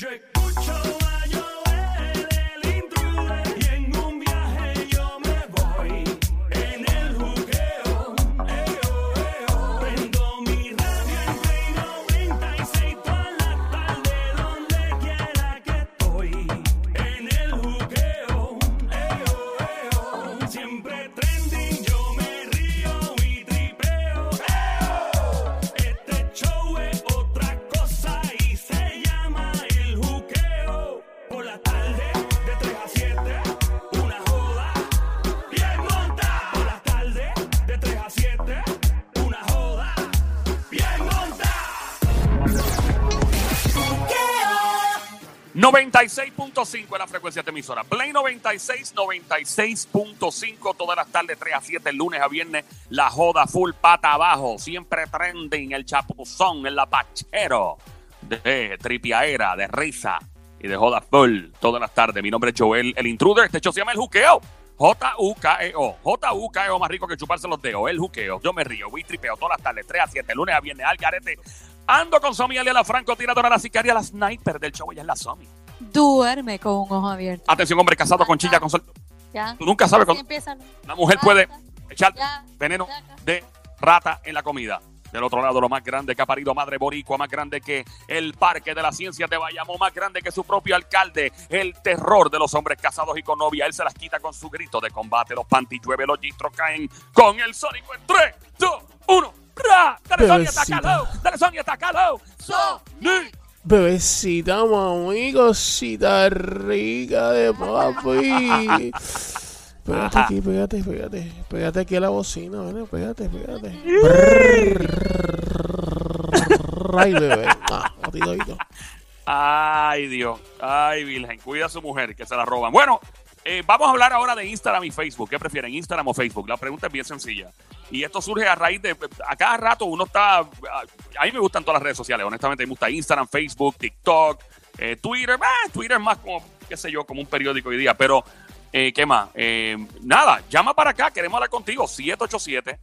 Yo escucho 96.5 es la frecuencia de emisora. Play 96, 96.5 todas las tardes, 3 a 7, lunes a viernes. La joda full pata abajo. Siempre trending, el chapuzón, el lapachero de tripiaera, de risa y de joda full todas las tardes. Mi nombre es Joel, el intruder. Este show se llama El Juqueo. J-U-K-E-O. J-U-K-E-O más rico que chuparse los dedos. El juqueo. Yo me río, voy tripeo todas las tardes, 3 a 7, lunes a viernes, al garete. Ando con Somi la francotiradora, la sicaria, la sniper del show. Ella es la Somi. Duerme con un ojo abierto. Atención, hombre casado con chilla, con sol. Ya. Tú nunca sabes cuando una mujer puede echar Ya. veneno de rata en la comida. Del otro lado, lo más grande que ha parido Madre Boricua, más grande que el Parque de la Ciencia de Bayamo, más grande que su propio alcalde, el terror de los hombres casados y con novia. Él se las quita con su grito de combate. Los panty llueve, los gistros caen con el sónico en 3, 2, 1. ¡Ra! Dale, Bebecita. atacalo. Dale, Sonia, atacalo. Sonic. Bebecita, mami, cosita rica de papi. Pégate aquí, pégate, pégate. Pégate aquí a la bocina, ¿vale? Pégate, pégate. Ay, bebé. Ah. Ay, Dios. Ay, Virgen. Cuida a su mujer, que se la roban. Bueno, eh, vamos a hablar ahora de Instagram y Facebook. ¿Qué prefieren, Instagram o Facebook? La pregunta es bien sencilla. Y esto surge a raíz de. A cada rato uno está. A, mí me gustan todas las redes sociales, honestamente. Me gusta Instagram, Facebook, TikTok, eh, Twitter. Eh, Twitter es más como, qué sé yo, como un periódico hoy día. Pero, eh, ¿qué más? Nada, llama para acá. Queremos hablar contigo. 787.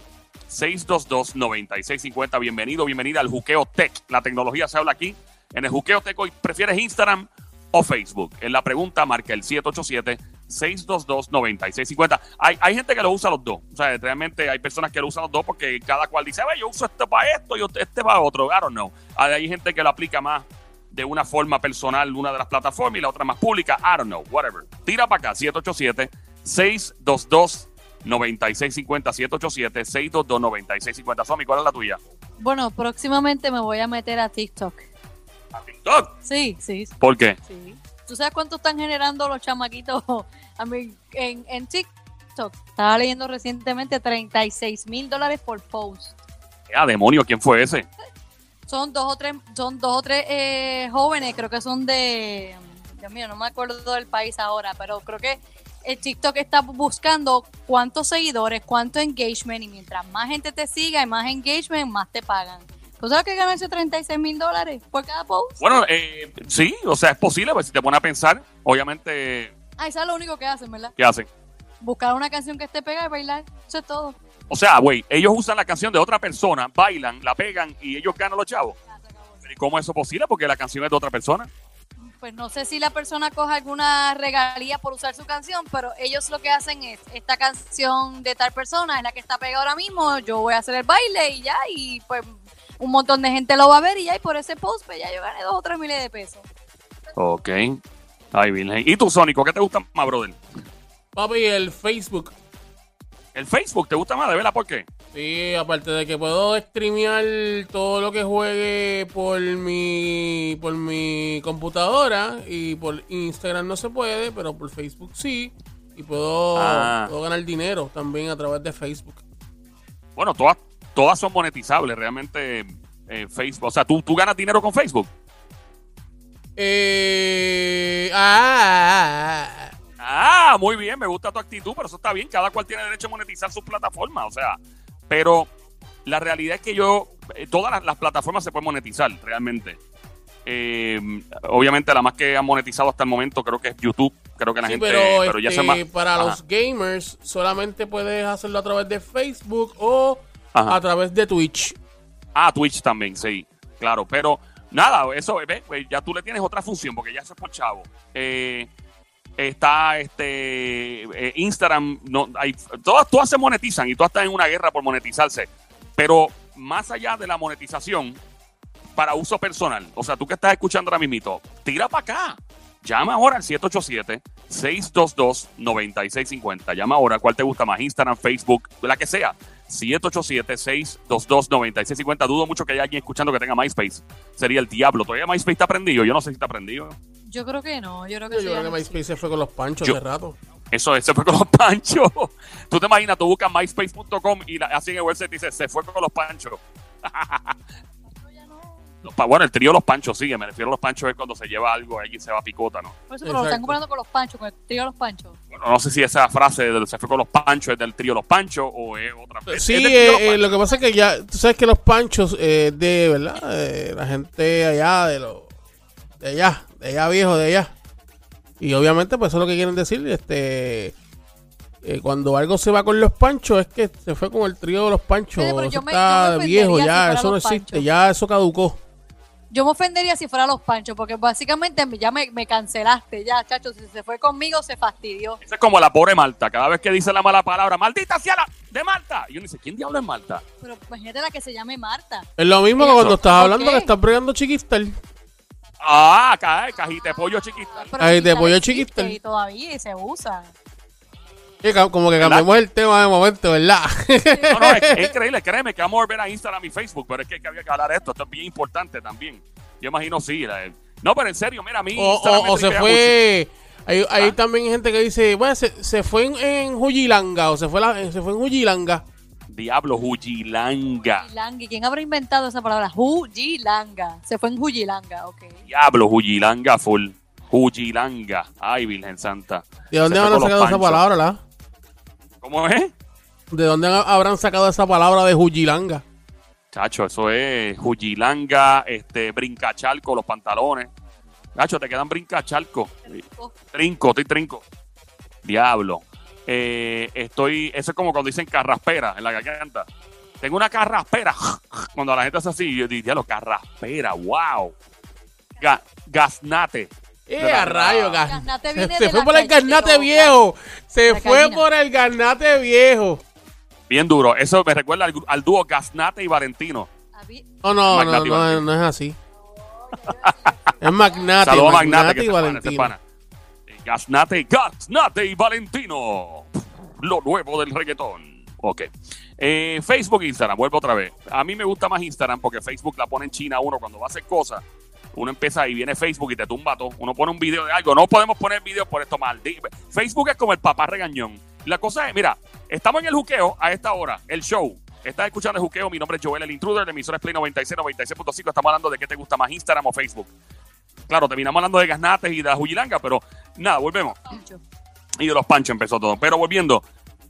622-9650. Bienvenido, bienvenida al Juqueo Tech. La tecnología se habla aquí. En el Juqueo Tech hoy, ¿prefieres Instagram o Facebook? En la pregunta marca el 787-622-9650. Hay, hay gente que lo usa los dos. O sea, realmente hay personas que lo usan los dos porque cada cual dice, "Ve, yo uso este para esto y este para otro. I don't know. Hay hay gente que lo aplica más de una forma personal una de las plataformas y la otra más pública. I don't know, whatever. Tira para acá, 787-622-9650. 787-622-9650. Somi, ¿cuál es la tuya? Bueno, próximamente me voy a meter a TikTok. A TikTok. Sí, sí, ¿Por qué? sí. ¿Tú sabes cuánto están generando los chamaquitos a mí, en, en TikTok? Estaba leyendo recientemente 36 mil dólares por post. Ah, demonio, ¿quién fue ese? Son dos o tres, son dos o tres eh, jóvenes, creo que son de, Dios mío, no me acuerdo del país ahora, pero creo que el TikTok está buscando cuántos seguidores, cuánto engagement, y mientras más gente te siga y más engagement, más te pagan. ¿Tú sabes que ganarse 36 mil dólares por cada post? Bueno, eh, sí, o sea, es posible, pues si te pones a pensar, obviamente, Ah, eso es lo único que hacen, ¿verdad? ¿qué hacen? Buscar una canción que esté pegada y bailar. Eso es todo. O sea, güey, ellos usan la canción de otra persona, bailan, la pegan y ellos ganan los chavos. Ya se acabó. ¿Y cómo es eso posible? Porque la canción es de otra persona. Pues no sé si la persona coge alguna regalía por usar su canción, pero ellos lo que hacen es, esta canción de tal persona es la que está pegada ahora mismo, yo voy a hacer el baile y ya, y pues un montón de gente lo va a ver y ya, y por ese post, pues ya yo gané dos o tres miles de pesos. Ok. Ay, Virgen. ¿Y tú, Sónico, qué te gusta más, brother? Papi, el Facebook. ¿El Facebook te gusta más? ¿De verdad por qué? Sí, aparte de que puedo streamear todo lo que juegue por mi por mi computadora y por Instagram no se puede, pero por Facebook sí. Y puedo, Ah. puedo ganar dinero también a través de Facebook. Bueno, todas, todas son monetizables, realmente. eh, Facebook. O sea, ¿tú, tú ganas dinero con Facebook. Eh, ah, ah, ah, Ah, muy bien, me gusta tu actitud, pero eso está bien. Cada cual tiene derecho a monetizar sus plataformas, o sea, pero la realidad es que yo, eh, todas las, las plataformas se pueden monetizar, realmente. Eh, obviamente, la más que han monetizado hasta el momento creo que es YouTube. Creo que la sí, gente, pero, ya este, se más. para Ajá. los gamers solamente puedes hacerlo a través de Facebook o Ajá. a través de Twitch. Ah, Twitch también, sí, claro. Pero nada, eso, ve, pues ya tú le tienes otra función, porque ya eso es por chavo. Eh, está este eh, Instagram, no, hay, todas, todas se monetizan y todas están en una guerra por monetizarse. Pero más allá de la monetización, para uso personal, o sea, tú que estás escuchando ahora mismito, tira para acá. Llama ahora al 787-622-9650. Llama ahora, ¿cuál te gusta más? Instagram, Facebook, la que sea. 787-622-9650. Dudo mucho que haya alguien escuchando que tenga MySpace. Sería el diablo. Todavía MySpace está prendido. Yo no sé si está prendido. Yo creo que no, yo creo que Yo sí, creo que Alex. MySpace se fue con los panchos Yo- hace rato. Eso se fue con los panchos. Tú te imaginas, tú buscas myspace.com y la- así en el website dice, se fue con los panchos. Bueno, el trío Los Panchos sigue. Me refiero a Los Panchos es cuando se lleva algo, alguien se va a picota, ¿no? Por eso, pero lo están comparando con los panchos, con el trío de los panchos. Bueno, no sé si esa frase de se fue con los panchos es del trío Los Panchos o es otra. Sí, del trío Los eh, eh, lo que pasa es que ya, tú sabes que los panchos eh, de, ¿verdad? Eh, la gente allá, de los, de allá, de allá viejo, de allá. Y obviamente, pues eso es lo que quieren decir, este, eh, cuando algo se va con los panchos es que se fue con el trío de los panchos. Yo me- está yo me viejo ya, eso no existe, Panchos. ya eso caducó. Yo me ofendería si fuera los panchos, porque básicamente ya me, me cancelaste, ya, chacho. Si se fue conmigo, se fastidió. Esa es como la pobre Malta. Cada vez que dice la mala palabra, maldita sea la de Malta. Y uno dice, ¿quién diablo es Malta? Pero imagínate la que se llame Marta. Es lo mismo que Eso, cuando estás ¿por hablando que estás bregando chiquistal. Ah, cae, cajita de pollo Ay, chiquita de pollo chiquita. Y todavía se usa. Como que cambiamos el tema de momento, ¿verdad? No, no, es, es increíble, créeme que vamos a volver a Instagram y Facebook, pero es que, que había que hablar de esto, esto es bien importante también. Yo imagino sí. la- no, pero en serio, mira, a mí O, se fue. Hay, hay Ah. también gente que dice, bueno, se, se fue en, en Jujilanga o se fue, la, se fue en Jujilanga. Diablo, Jujilanga. Jujilanga. ¿Quién habrá inventado esa palabra? Jujilanga. Se fue en Jujilanga, ok. Diablo, Jujilanga full. Jujilanga. Ay, Virgen Santa. ¿De dónde con los sacado esa palabra, la? ¿Cómo es? ¿De dónde ha- habrán sacado esa palabra de Jujilanga? Chacho, eso es Jujilanga, este, brincachalco, los pantalones. Chacho, te quedan brincachalco. Trinco, estoy trinco. Diablo. Eh, estoy, eso es como cuando dicen carraspera en la garganta. Tengo una carraspera. Cuando la gente hace así, yo digo, diablo, carraspera, wow. Ga- gaznate. ¡Eh, a rayo! gas- Garnate Se, viene se fue por el garnate viejo. Se la fue por el garnate viejo. Bien duro. Eso me recuerda al, al dúo Gaznate y Valentino. No, no, no, no, Valentino. no es así. Es Magnate, Saludos a Magnate, Magnate, que y se pana, se Valentino. pana. Gaznate, Gaznate y Valentino. Lo nuevo del reggaetón. Ok. Eh, Facebook, Instagram, vuelvo otra vez. A mí me gusta más Instagram porque Facebook la pone en China uno cuando va a hacer cosas. Uno empieza y viene Facebook y te tumba todo. Uno pone un video de algo. No podemos poner video por esto mal. Facebook es como el papá regañón. La cosa es, mira, estamos en el juqueo a esta hora, el show. Estás escuchando el juqueo. Mi nombre es Joel el Intruder, de emisora es Play 96, 96.5. Estamos hablando de qué te gusta más, Instagram o Facebook. Claro, terminamos hablando de Gaznates y de la Jujilanga, pero nada, volvemos. Pancho. Y de los panchos empezó todo. Pero volviendo,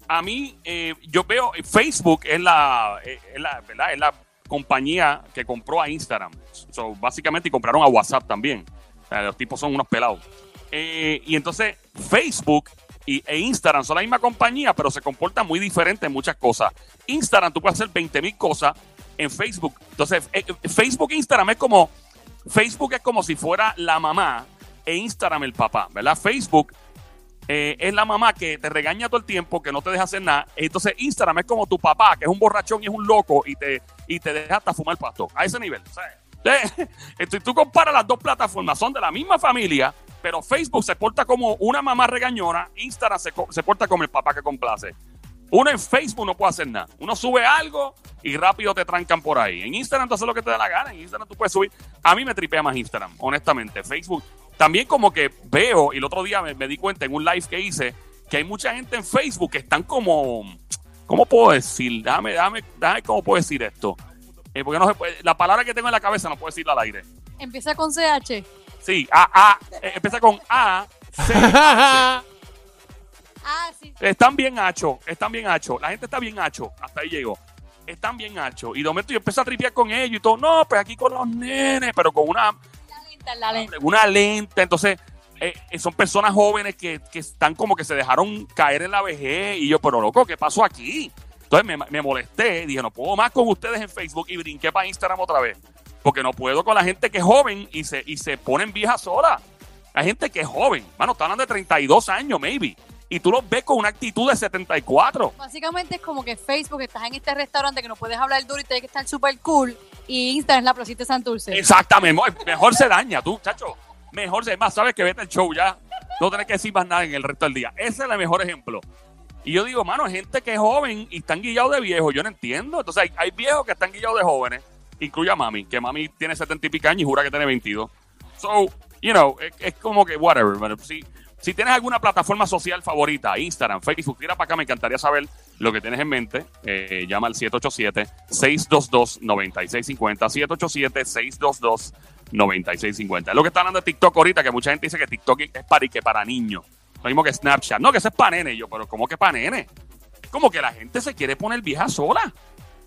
a mí, eh, yo veo, Facebook es la, eh, es la, ¿verdad? Es la compañía que compró a Instagram. So, básicamente, y compraron a WhatsApp también. Los tipos son unos pelados. Eh, y entonces, Facebook y, e Instagram son la misma compañía, pero se comportan muy diferente en muchas cosas. Instagram, tú puedes hacer 20 mil cosas en Facebook. Entonces, eh, Facebook e Instagram es como, Facebook es como si fuera la mamá e Instagram el papá, ¿verdad? Facebook eh, es la mamá que te regaña todo el tiempo, que no te deja hacer nada. Entonces Instagram es como tu papá, que es un borrachón y es un loco y te, y te deja hasta fumar pasto. A ese nivel. Entonces, tú comparas las dos plataformas, son de la misma familia, pero Facebook se porta como una mamá regañona, Instagram se, se porta como el papá que complace. Uno en Facebook no puede hacer nada. Uno sube algo y rápido te trancan por ahí. En Instagram tú haces lo que te da la gana. En Instagram tú puedes subir. A mí me tripea más Instagram, honestamente. Facebook. También como que veo, y el otro día me, me di cuenta en un live que hice, que hay mucha gente en Facebook que están como... ¿Cómo puedo decir? Déjame, déjame, déjame cómo puedo decir esto. Eh, porque no se puede- la palabra que tengo en la cabeza no puedo decirla al aire. Empieza con CH. Sí, A, A, eh, empieza con A, C, Ah, sí. Están bien hacho, están bien hacho. La gente está bien hacho. Hasta ahí llegó. Están bien hacho. Y de momento yo empecé a tripear con ellos y todo. No, pues aquí con los nenes, pero con una, lenta, la lenta. una lenta. Entonces, eh, eh, son personas jóvenes que, que están como que se dejaron caer en la vejez. Y yo, pero loco, ¿qué pasó aquí? Entonces me, me molesté. Dije, no puedo más con ustedes en Facebook y brinqué para Instagram otra vez. porque no puedo con la gente que es joven y se, y se ponen viejas sola. Hay gente que es joven, mano, están hablando de 32 años, maybe. Y tú los ves con una actitud de 74. Básicamente es como que Facebook, estás en este restaurante que no puedes hablar duro y tienes que estar súper cool. Y Instagram es la placita Santurce. Exactamente, mejor se daña tú, chacho. Mejor se, más, sabes que vete el show ya. No tenés que decir más nada en el resto del día. Ese es el mejor ejemplo. Y yo digo, mano, gente que es joven y están guillados de viejos. Yo no entiendo. Entonces hay, viejos que están guillados de jóvenes. Incluye a mami, que mami tiene 70 y pico años y jura que tiene 22. So, you know, es, como que whatever. Pero si, si tienes alguna plataforma social favorita, Instagram, Facebook, tira para acá, me encantaría saber lo que tienes en mente. Eh, llama al 787-622-9650. 787-622-9650. Es lo que está hablando de TikTok ahorita, que mucha gente dice que TikTok es para, y que para niños. Lo mismo que Snapchat. No, que eso es para nene. Yo, pero ¿cómo que para nene? Como que la gente se quiere poner vieja sola.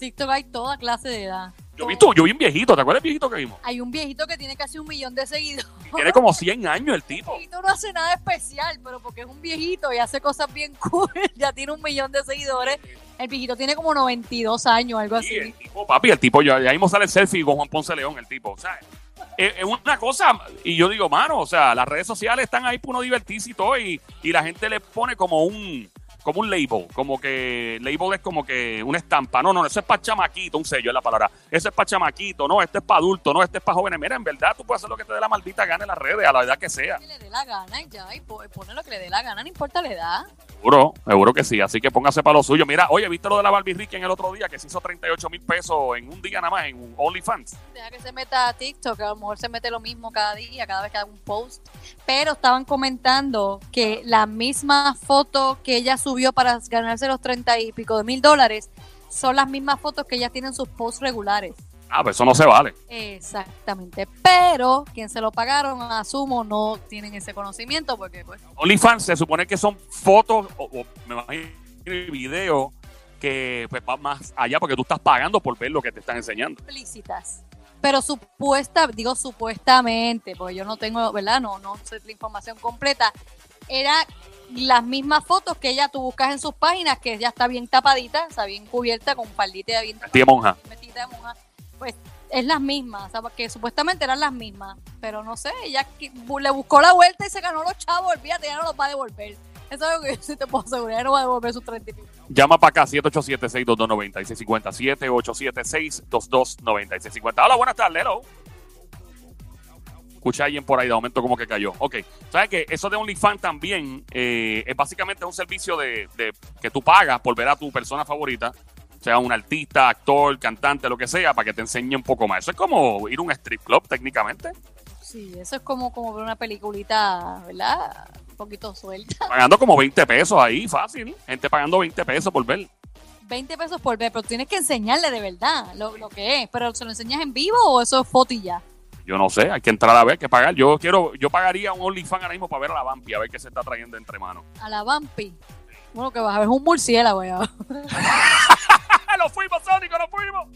TikTok hay toda clase de edad. Yo vi, tú, yo vi un viejito, ¿te acuerdas del viejito que vimos? Hay un viejito que tiene casi un millón de seguidores. Tiene como 100 años el El tipo. viejito no hace nada especial, pero porque es un viejito y hace cosas bien cool, ya tiene un millón de seguidores. El viejito tiene como 92 años, algo Y así. el tipo, papi, el tipo, ya, ya mismo sale el selfie con Juan Ponce León, el tipo. O sea, es, es una cosa, y yo digo, mano, o sea, las redes sociales están ahí para uno divertirse y todo, y, y la gente le pone como un como un label, como que label es como que una estampa. No, no, eso es para chamaquito, un sello es la palabra. Eso es para chamaquito, no, este es para adulto, no, este es para jóvenes. Mira, en verdad, tú puedes hacer lo que te dé la maldita gana en las redes, a la edad que sea. Que le dé la gana y ya, y po- pone lo que le dé la gana, no importa la edad. Seguro, seguro que sí. Así que póngase para lo suyo. Mira, oye, ¿viste lo de la Barbie Ricken el otro día? Que se hizo 38 mil pesos en un día nada más en OnlyFans. Deja que se meta a TikTok, a lo mejor se mete lo mismo cada día, cada vez que haga un post. Pero estaban comentando que la misma foto que ella subió para ganarse los 30 y pico de mil dólares son las mismas fotos que ella tiene en sus posts regulares. Ah, pues eso no se vale. Exactamente. Pero quien se lo pagaron, asumo, no tienen ese conocimiento porque pues OnlyFans se supone que son fotos o, o me imagino videos que pues van más allá porque tú estás pagando por ver lo que te están enseñando. explícitas. Pero supuesta, digo supuestamente, porque yo no tengo, ¿verdad? No, no sé la información completa. Era las mismas fotos que ella tú buscas en sus páginas, que ya está bien tapadita, está bien cubierta con faldita bien Tía monja. metida de monja. Pues es las mismas, o sea, porque supuestamente eran las mismas. Pero no sé, ella le buscó la vuelta y se ganó los chavos, olvídate, ya no los va a devolver. Eso es algo que yo sí te puedo asegurar, no va a devolver sus 30 y pico. Llama para acá 787-622-9650. 787-622-9650. Hola, buenas tardes. Hello. Escuché a alguien por ahí de momento como que cayó. Ok. ¿Sabes que Eso de OnlyFans también eh, es básicamente un servicio de, de- que tú pagas por ver a tu persona favorita, sea un artista, actor, cantante, lo que sea, para que te enseñe un poco más. Eso es como ir a un strip club técnicamente, Sí, eso es como, como ver una peliculita, ¿verdad? Un poquito suelta. pagando como 20 pesos ahí, fácil. Gente pagando 20 pesos por ver. 20 pesos por ver, pero tienes que enseñarle de verdad lo, lo que es. ¿Pero se lo enseñas en vivo o eso es foto y ya? yo no sé, hay que entrar a ver, hay que pagar. Yo quiero, yo pagaría un OnlyFans ahora mismo para ver a la Vampi, a ver qué se está trayendo entre manos. ¿A la Vampi? Bueno, que vas a ver un murciélago ya. ¡Lo fuimos, Sónico, lo fuimos!